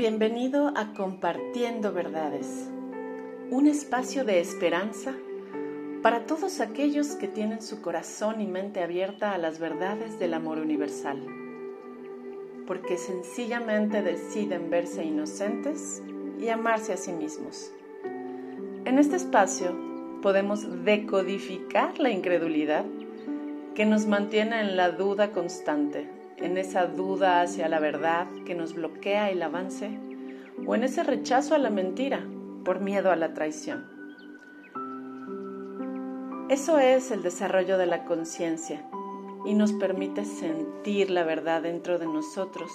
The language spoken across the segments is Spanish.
Bienvenido a Compartiendo Verdades, un espacio de esperanza para todos aquellos que tienen su corazón y mente abierta a las verdades del amor universal, porque sencillamente deciden verse inocentes y amarse a sí mismos. En este espacio podemos decodificar la incredulidad que nos mantiene en la duda constante en esa duda hacia la verdad que nos bloquea el avance o en ese rechazo a la mentira por miedo a la traición. Eso es el desarrollo de la conciencia y nos permite sentir la verdad dentro de nosotros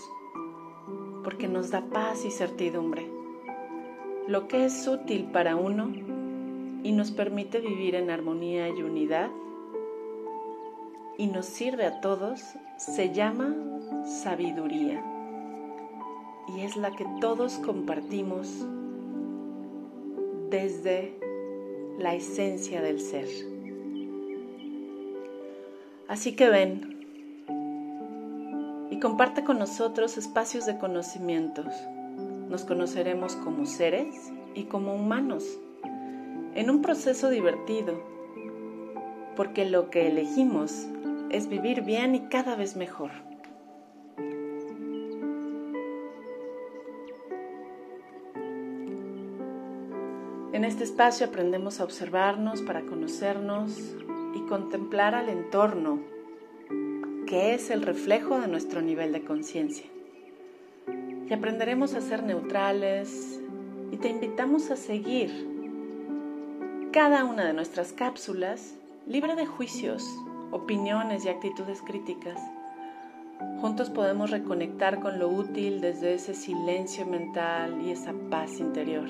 porque nos da paz y certidumbre, lo que es útil para uno y nos permite vivir en armonía y unidad y nos sirve a todos se llama sabiduría y es la que todos compartimos desde la esencia del ser. Así que ven y comparte con nosotros espacios de conocimientos. Nos conoceremos como seres y como humanos en un proceso divertido, porque lo que elegimos es vivir bien y cada vez mejor. En este espacio aprendemos a observarnos para conocernos y contemplar al entorno, que es el reflejo de nuestro nivel de conciencia. Y aprenderemos a ser neutrales y te invitamos a seguir cada una de nuestras cápsulas libre de juicios opiniones y actitudes críticas. Juntos podemos reconectar con lo útil desde ese silencio mental y esa paz interior.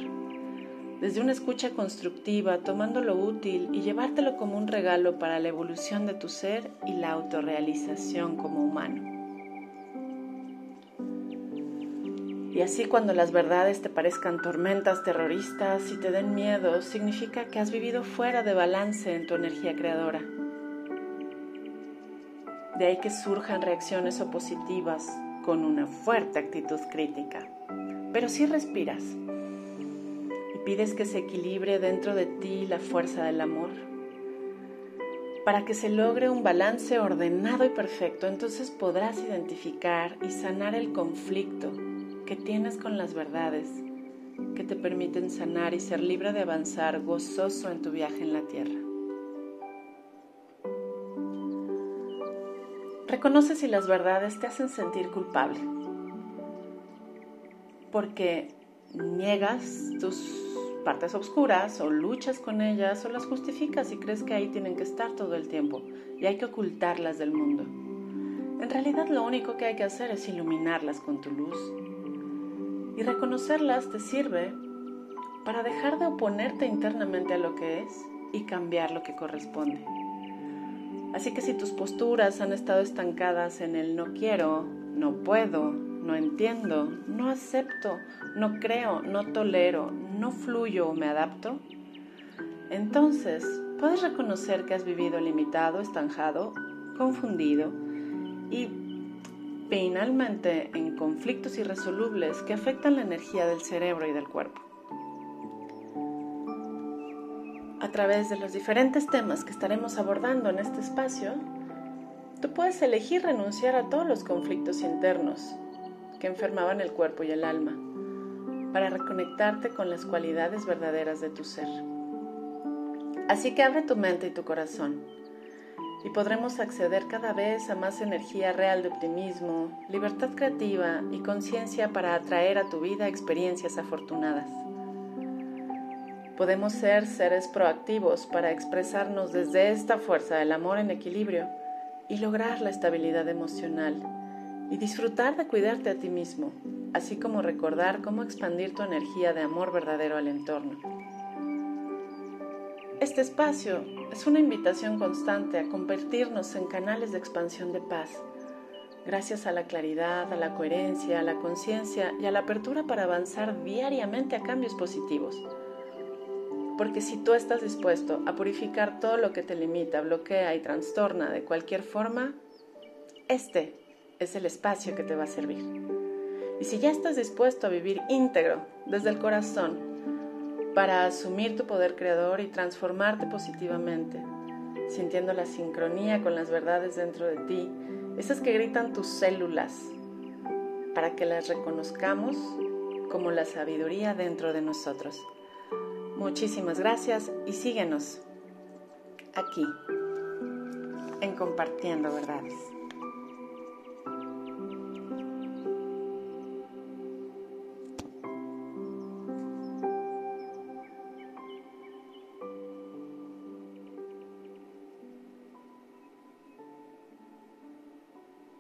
Desde una escucha constructiva, tomando lo útil y llevártelo como un regalo para la evolución de tu ser y la autorrealización como humano. Y así cuando las verdades te parezcan tormentas terroristas y te den miedo, significa que has vivido fuera de balance en tu energía creadora de ahí que surjan reacciones opositivas con una fuerte actitud crítica. Pero si respiras y pides que se equilibre dentro de ti la fuerza del amor, para que se logre un balance ordenado y perfecto, entonces podrás identificar y sanar el conflicto que tienes con las verdades que te permiten sanar y ser libre de avanzar gozoso en tu viaje en la tierra. Reconoce si las verdades te hacen sentir culpable, porque niegas tus partes oscuras o luchas con ellas o las justificas y crees que ahí tienen que estar todo el tiempo y hay que ocultarlas del mundo. En realidad lo único que hay que hacer es iluminarlas con tu luz. Y reconocerlas te sirve para dejar de oponerte internamente a lo que es y cambiar lo que corresponde. Así que si tus posturas han estado estancadas en el no quiero, no puedo, no entiendo, no acepto, no creo, no tolero, no fluyo o me adapto, entonces puedes reconocer que has vivido limitado, estanjado, confundido y finalmente en conflictos irresolubles que afectan la energía del cerebro y del cuerpo. Través de los diferentes temas que estaremos abordando en este espacio, tú puedes elegir renunciar a todos los conflictos internos que enfermaban el cuerpo y el alma para reconectarte con las cualidades verdaderas de tu ser. Así que abre tu mente y tu corazón y podremos acceder cada vez a más energía real de optimismo, libertad creativa y conciencia para atraer a tu vida experiencias afortunadas. Podemos ser seres proactivos para expresarnos desde esta fuerza del amor en equilibrio y lograr la estabilidad emocional y disfrutar de cuidarte a ti mismo, así como recordar cómo expandir tu energía de amor verdadero al entorno. Este espacio es una invitación constante a convertirnos en canales de expansión de paz, gracias a la claridad, a la coherencia, a la conciencia y a la apertura para avanzar diariamente a cambios positivos porque si tú estás dispuesto a purificar todo lo que te limita, bloquea y trastorna de cualquier forma, este es el espacio que te va a servir. Y si ya estás dispuesto a vivir íntegro desde el corazón para asumir tu poder creador y transformarte positivamente, sintiendo la sincronía con las verdades dentro de ti, esas que gritan tus células, para que las reconozcamos como la sabiduría dentro de nosotros. Muchísimas gracias y síguenos aquí en Compartiendo Verdades.